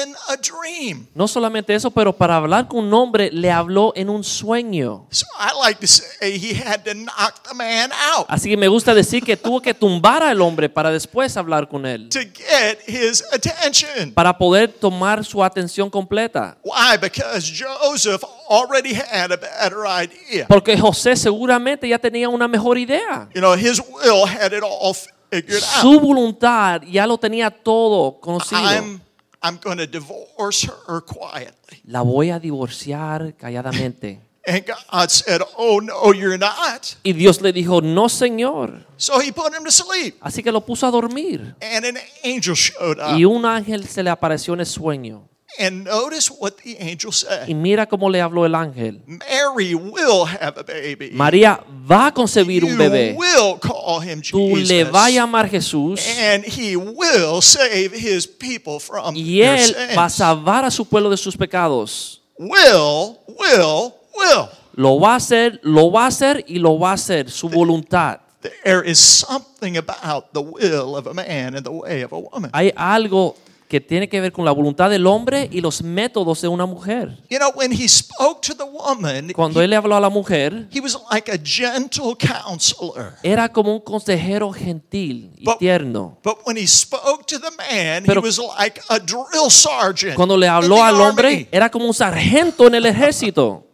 in a dream. No solamente eso, pero para hablar con un hombre le habló en un sueño. So I like to say he had to knock the man out Así que me gusta decir que tuvo que tumbar al hombre para después hablar con él, to get his attention. para poder tomar su atención completa. Why? Because Joseph already had a better idea. Porque José seguramente ya tenía una mejor idea. You know, his will had it all figured out. Su voluntad ya lo tenía todo conocido. I'm I'm going to divorce her quietly. La voy a divorciar calladamente. And God said, "Oh no, you're not." Y Dios le dijo, no, Señor. So he put him to sleep, Así que lo puso a dormir. and an angel showed up. Y un ángel se le apareció en el sueño. And notice what the angel Y said. mira cómo le habló el ángel. Mary will have a baby. María va a concebir un you bebé. will call him Tú le Jesus. vas a llamar Jesús and he will save his people from y their él va a sins. salvar a su pueblo de sus pecados. Will, will, will. Lo va a hacer, lo va a hacer y lo va a hacer, su voluntad. There is something about the will of a man and the way of a woman. Hay algo que tiene que ver con la voluntad del hombre y los métodos de una mujer. You know, when he spoke to the woman, Cuando él le habló a la mujer, he was like a gentle counselor. era como un consejero gentil y But- tierno. But when he spoke to the man, Pero- he was like a drill sergeant. Cuando le habló al army. hombre, era como un sargento en el ejército.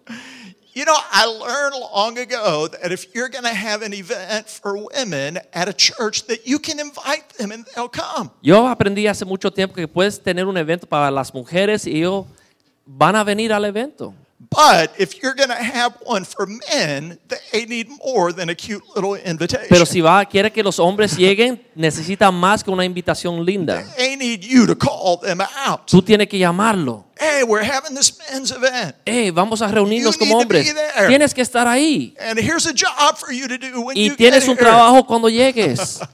You know, I learned long ago that if you're going to have an event for women at a church, that you can invite them and they'll come. Yo aprendí hace mucho tiempo que puedes tener un evento para las mujeres y ellos van a venir al evento. But if you're going to have one for men, they need more than a cute little invitation. Pero si va, quiere que los hombres lleguen, necesita más que una invitación linda. they need you to call them out. Tú tienes que llamarlo. Hey, we're having this men's event. Hey, vamos a reunirnos You como hombres. be there. Tienes que estar ahí. And here's a job for you to do when Y you tienes get un here. trabajo cuando llegues.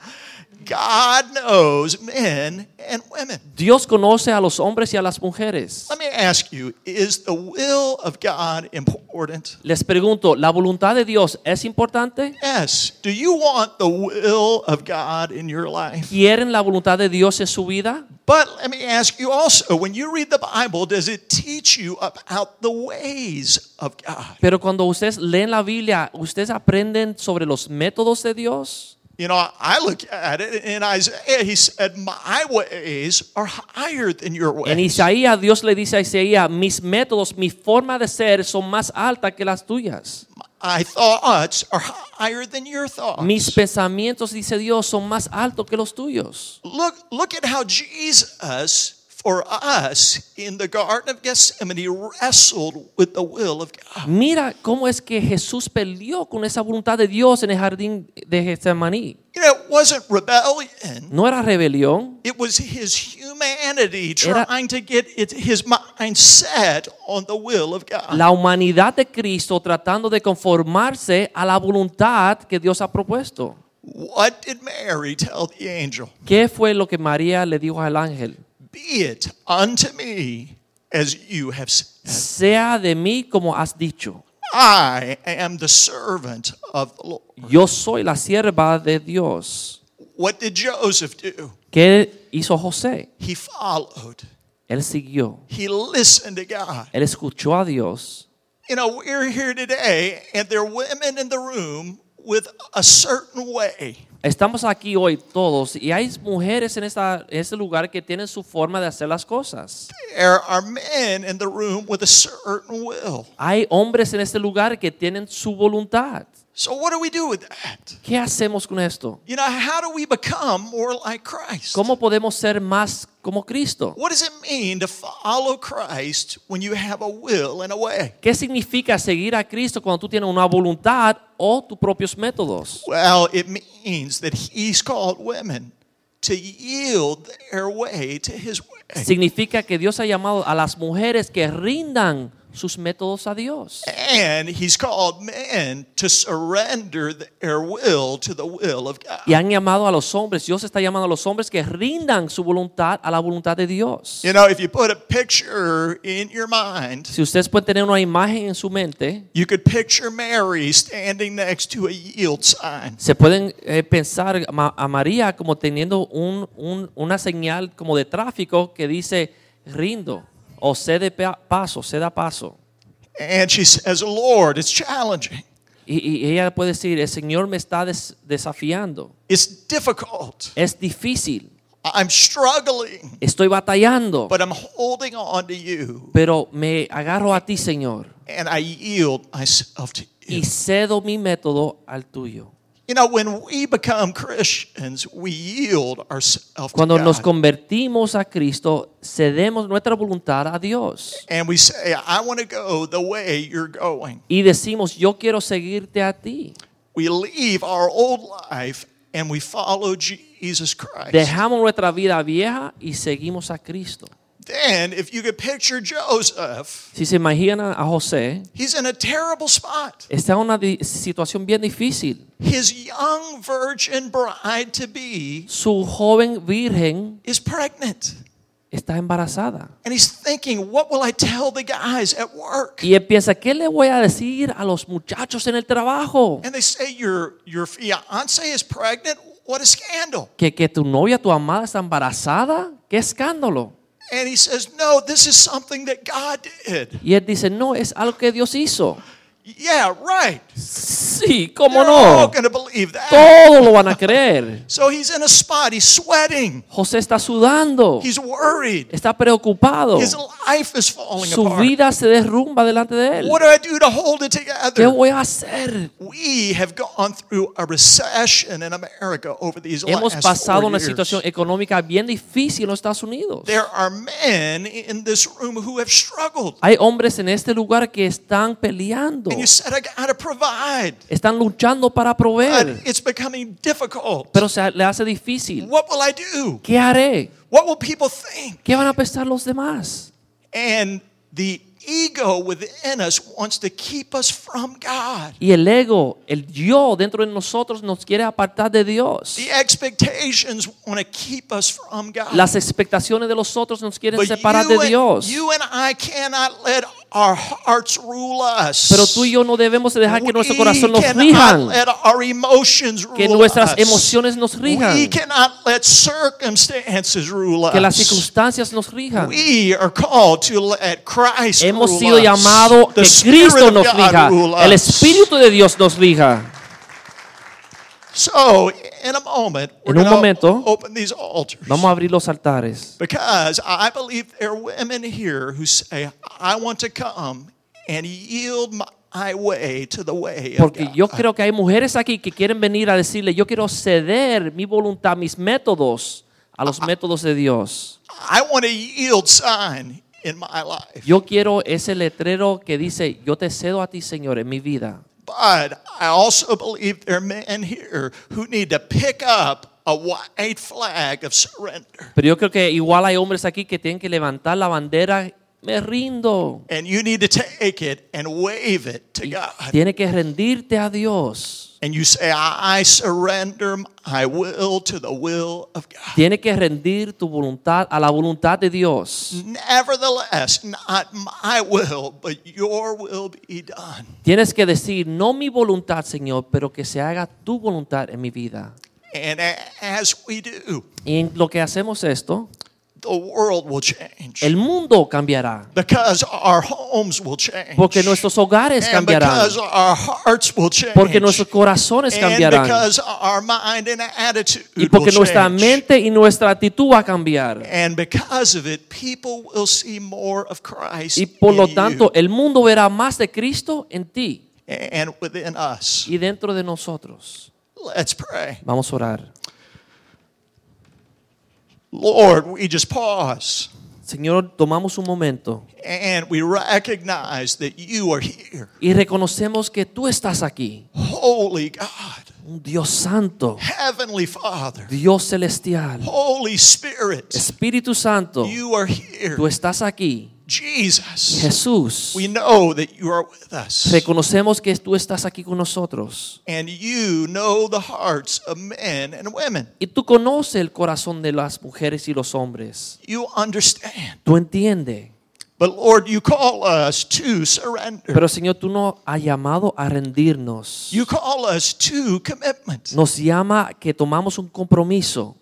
God knows men and women. Dios conoce a los hombres y a las mujeres. Let me ask you, is the will of God important? Les pregunto, ¿la voluntad de Dios es importante? Yes. Do you want the will of God in your life? ¿Quieren la voluntad de Dios en su vida? But let me ask you also, when you read the Bible, does it teach you about the ways of God? Pero cuando ustedes leen la Biblia, ¿ustedes aprenden sobre los métodos de Dios? You know, I look at it in Isaiah, eh, he said, My ways are higher than your En ways. Isaías, Dios le dice a Isaías, mis métodos, mi forma de ser son más altas que las tuyas. My thoughts are higher than your thoughts. Mis pensamientos, dice Dios, son más altos que los tuyos. Look, look at how Jesus, for us, in the Garden of Gethsemane, wrestled with the will of God. Mira cómo es que Jesús peleó con esa voluntad de Dios en el jardín de Getsemaní. It wasn't rebellion. No era rebelión, It was his humanity Era- trying to get it, his mind set on the will of God. la humanidad de Cristo tratando de conformarse a la voluntad que Dios ha propuesto. What did Mary tell the angel? ¿Qué fue lo que María le dijo al ángel? Be it unto me as you have said. Sea de mí como has dicho. I am the servant of the Lord. Yo soy la sierva de Dios. What did Joseph do? ¿Qué hizo José? He followed. Él siguió. He listened to God. Él escuchó a Dios. You know, we're here today, and there are women in the room with a certain way. Estamos aquí hoy todos y hay mujeres en, esta, en este lugar que tienen su forma de hacer las cosas. There are men in the room with a certain will. Hay hombres en este lugar que tienen su voluntad. So, what do we do with that? ¿Qué hacemos con esto? You know, how do we become more like Christ? ¿Cómo podemos ser más como Cristo? What does it mean to follow Christ when you have a will and a way? ¿Qué significa seguir a Cristo cuando tú tienes una voluntad o tus propios métodos? Well, it means that He's called women to yield their way to His way. Significa que Dios ha llamado a las mujeres que rindan sus métodos a Dios. And He's called men to surrender their will to the will of God. Y han llamado a los hombres, Dios está llamando a los hombres que rindan su voluntad a la voluntad de Dios. You know, if you put a picture in your mind, Si ustedes pueden tener una imagen en su mente, you could picture Mary standing next to a yield sign. se pueden eh, pensar a María como teniendo un- un- una señal como de tráfico que dice rindo o cede pa- paso, ceda paso. And she says, Lord, it's challenging. Y, y ella puede decir, el Señor me está des- desafiando. It's difficult. Es difícil, I'm struggling, estoy batallando, but I'm holding on to you. pero me agarro a ti, Señor, And I yield myself to y you. cedo mi método al tuyo. You know, when we become Christians, we yield ourselves to Cuando nos convertimos a Cristo, cedemos nuestra voluntad a Dios. And we say, I want to go the way you're going. Y decimos, yo quiero seguirte a ti. We leave our old life and we follow Jesus Christ. Dejamos nuestra vida vieja y seguimos a Cristo. Then, if you could picture Joseph, Si se imaginan a José, he's in a terrible spot. está en una situación bien difícil. His young virgin bride to be Su joven virgen is pregnant. está embarazada. And he's thinking, what will I tell the guys at work? Y él piensa, ¿qué le voy a decir a los muchachos en el trabajo? And they say, Your, your fiance is pregnant? What a scandal. ¿Que, que tu novia, tu amada está embarazada? ¿Qué escándalo? And he says, No, this is something that God did. Y él dice, no, es algo que Dios hizo. Yeah, right. Sí, ¿cómo no? Todos lo van a creer. So he's in a spot. He's sweating. José está sudando, He's worried. está preocupado. His life is falling Su apart. vida se derrumba delante de él. What do I do to hold it ¿Qué together? voy a hacer? We have gone through a recession in America over these Hemos last pasado four una years. situación económica bien difícil en los Estados Unidos. There are men in this room who have struggled. Hay hombres en este lugar que están peleando, And you said, I got to provide. Están luchando para proveer, it's becoming difficult. pero se le hace difícil. What will I do? ¿Qué haré? What will people think? ¿Qué van a pensar los demás? And the ego within us wants to keep us from God. Y el ego, el yo dentro de nosotros nos quiere apartar de Dios. The expectations want to keep us from God. Las expectaciones de los otros nos quieren But separar de and- Dios. you and I cannot let our hearts rule us. Pero tú y yo no debemos de dejar que nuestro We corazón nos cannot rijan, let our emotions que nuestras us. emociones nos rijan, We cannot let circumstances rule que las us. circunstancias nos rijan. We are called to let Christ Hemos sido us. llamados que Cristo nos rija, el us. Espíritu de Dios nos rija. So, in a moment, we're En un momento, open these altars. Vamos a abrir los altares. Because I believe there are women here who say, I want to come and yield my way to the way of Porque yo creo que hay mujeres aquí que quieren venir a decirle, yo quiero ceder mi voluntad, mis métodos a los métodos de Dios. I want a yield sign in my life. Yo quiero ese letrero que dice, yo te cedo a ti, Señor, en mi vida. But I also believe there are men here who need to pick up a white flag of surrender. Pero yo creo que igual hay hombres aquí que tienen que levantar la bandera, me rindo. And you need to take it and wave it to God. Tiene que rendirte a Dios. And you say, I surrender my will to the will of God. Tiene que rendir tu voluntad a la voluntad de Dios. Nevertheless, not my will, but your will be done. Tienes que decir, no mi voluntad, Señor, pero que se haga tu voluntad en mi vida. And as we do, Y en lo que hacemos esto, the world will change. el mundo cambiará. Because our homes will change. Porque nuestros hogares and cambiarán. because our hearts will change. Porque nuestros corazones and cambiarán. because our mind and attitude Y porque will nuestra change. mente y nuestra actitud va a cambiar. And because of it, people will see more of Christ Y por lo tanto, el mundo verá más de Cristo en ti and within us. y dentro de nosotros. Let's pray. Vamos a orar. Lord, we just pause Señor, tomamos un momento and we recognize that you are here. y reconocemos que tú estás aquí. Holy God, Un Dios santo, Heavenly Father, Dios celestial, Holy Spirit, Espíritu Santo, you are here. tú estás aquí. Jesus, Jesús, we know that you are with us. reconocemos que tú estás aquí con nosotros. And you know the hearts of men and women. Y tú conoces el corazón de las mujeres y los hombres. You understand. Tú entiendes. But Lord, you call us to surrender. Pero Señor, tú nos has llamado a rendirnos. You call us to commitment. Nos llama que tomamos un compromiso.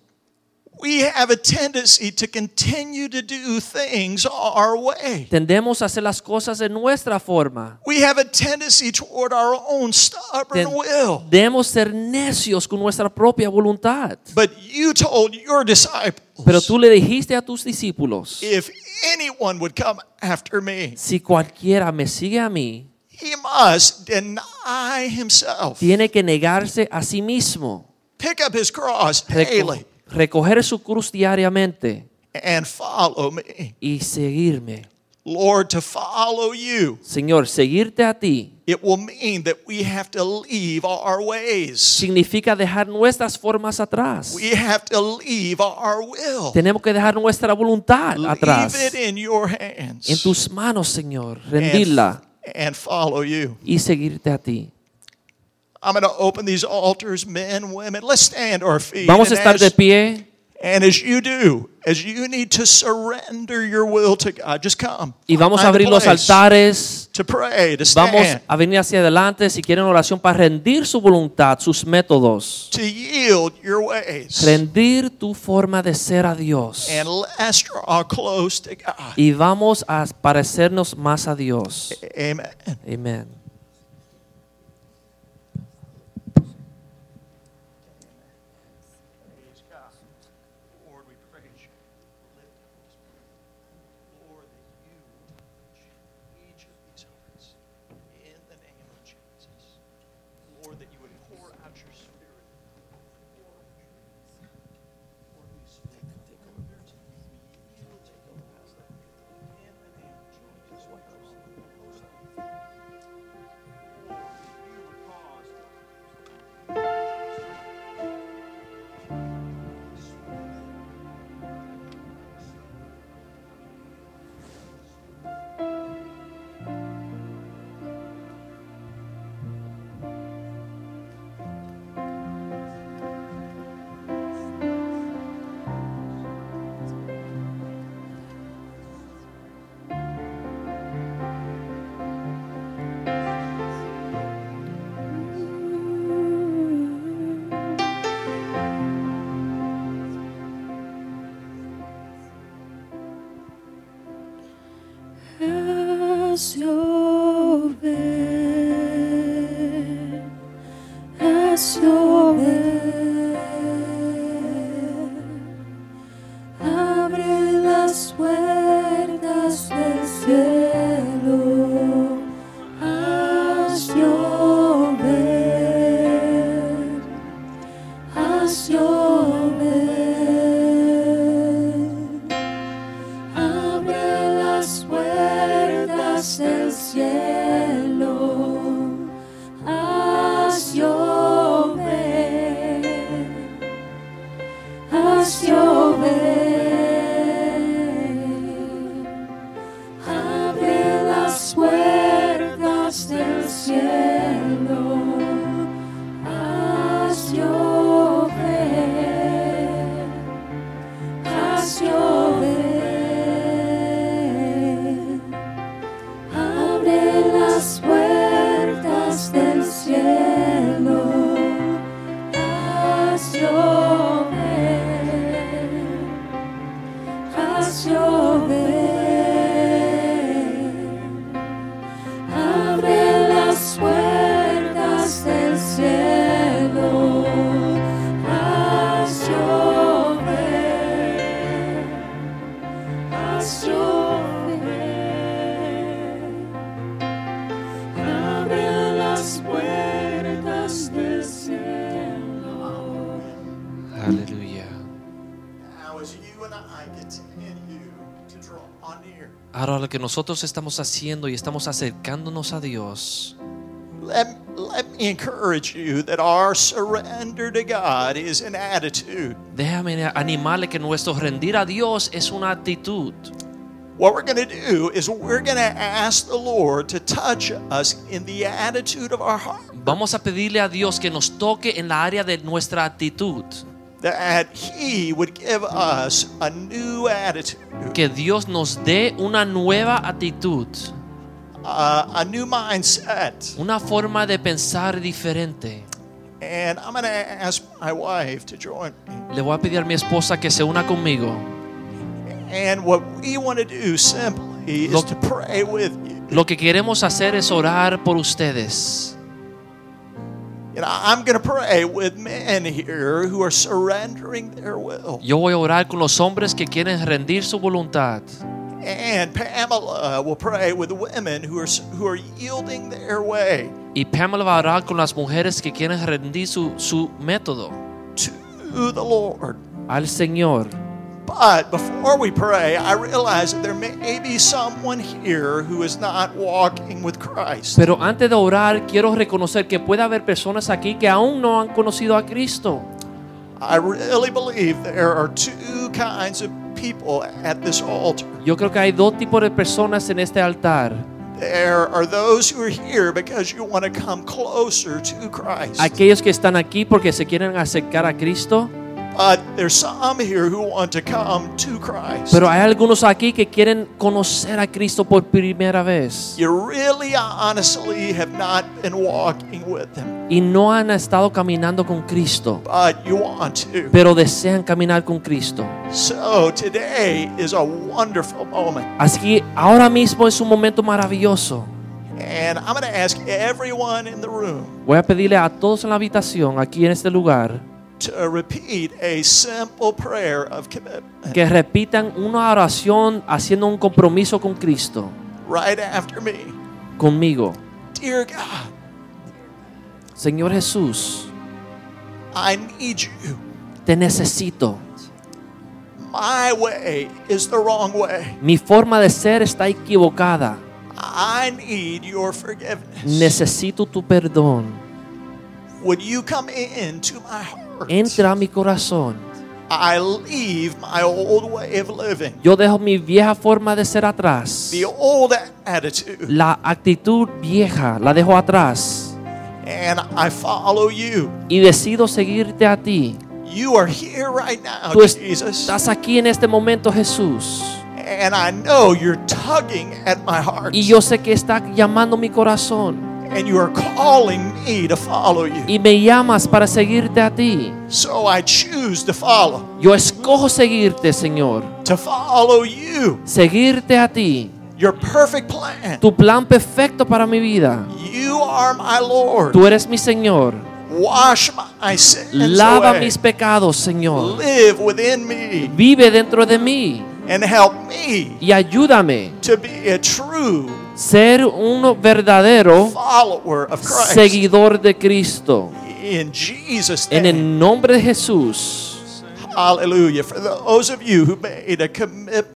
We have a tendency to continue to do things our way. Tendemos a hacer las cosas de nuestra forma. We have a tendency toward our own stubborn will. Debemos ser necios con nuestra propia voluntad. But you told your disciples, Pero tú le dijiste a tus discípulos, if anyone would come after me, si cualquiera me sigue a mí, he must deny himself, tiene que negarse a sí mismo, pick up his cross daily, recoger su cruz diariamente and follow me. y seguirme. Lord, to follow you, Señor, seguirte a ti it will mean that we have to leave our ways. significa dejar nuestras formas atrás. We have to leave our will. Tenemos que dejar nuestra voluntad Leave atrás. it in your hands. En tus manos, Señor, and, rendirla and follow you. y seguirte a ti. Vamos a estar de pie And as you do, as you need to surrender your will to God, just come. y vamos a abrir los altares. To pray, to Vamos stand, a venir hacia adelante si quieren oración para rendir su voluntad, sus métodos. to yield your ways, Rendir tu forma de ser a Dios. and let's draw close to God. Y vamos a parecernos más a Dios. Amen. Amén. Near, Ahora lo que nosotros estamos haciendo y estamos acercándonos a Dios, let, let me encourage you that our surrender to God is an attitude. déjame animarle que nuestro rendir a Dios es una actitud. What we're going to do is we're going to ask the Lord to touch us in the attitude of our heart, Vamos a pedirle a Dios que nos toque en la área de nuestra actitud, that He would give us a new attitude, que Dios nos dé una nueva actitud, uh, a new mindset. una forma de pensar diferente. And I'm going to ask my wife to join me. Le voy a pedir a mi esposa que se una conmigo. And what we want to do simply is to pray with you. Lo que queremos hacer es orar por ustedes. You know, I'm going to pray with men here who are surrendering their will. Yo voy a orar con los hombres que quieren rendir su voluntad. And Pamela will pray with women who are who are yielding their way Y Pamela va a orar con las mujeres que quieren rendir su, su método to the Lord. al Señor. But before we pray, I realize that there may be someone here who is not walking with Christ. Pero antes de orar, quiero reconocer que puede haber personas aquí que aún no han conocido a Cristo. I really believe there are two kinds of people at this altar. Yo creo que hay dos tipos de personas en este altar. There are those who are here because you want to come closer to Christ. Aquellos que están aquí porque se quieren acercar a Cristo. But there's some here who want to come to Christ. Pero hay algunos aquí que quieren conocer a Cristo por primera vez. you really honestly have not been walking with Him, Y no han estado caminando con Cristo. but you want to. Pero desean caminar con Cristo. So today is a wonderful moment. Así que ahora mismo es un momento maravilloso. And I'm going to ask everyone in the room Voy a pedirle a todos en la habitación, aquí en este lugar, to repeat a simple prayer of commitment que repitan una oración haciendo un compromiso con Cristo, right after me. conmigo. Dear God, Señor Jesús, I need you. te necesito. My way is the wrong way. Mi forma de ser está equivocada. I need your forgiveness. Necesito tu perdón. Would you come into my heart? Entra a mi corazón. I leave my old way of living, Yo dejo mi vieja forma de ser atrás. the old attitude, La actitud vieja la dejo atrás. and I follow you. Y decido seguirte a ti. You are here right now, Tú Jesus, estás aquí en este momento, Jesús. and I know you're tugging at my heart, Y yo sé que está llamando mi corazón. And you are calling me to follow you. Y me llamas para seguirte a ti. So I choose to follow, Yo escojo seguirte, Señor. to follow you, Seguirte a ti. your perfect plan. Tu plan perfecto para mi vida. You are my Lord. Tú eres mi Señor. Wash my sins Lava away. mis pecados, Señor. Live within me Vive dentro de mí and help me y ayúdame to be a true ser un verdadero seguidor de Cristo. In Jesus' En el nombre de Jesús. Hallelujah. For those of you who made a commitment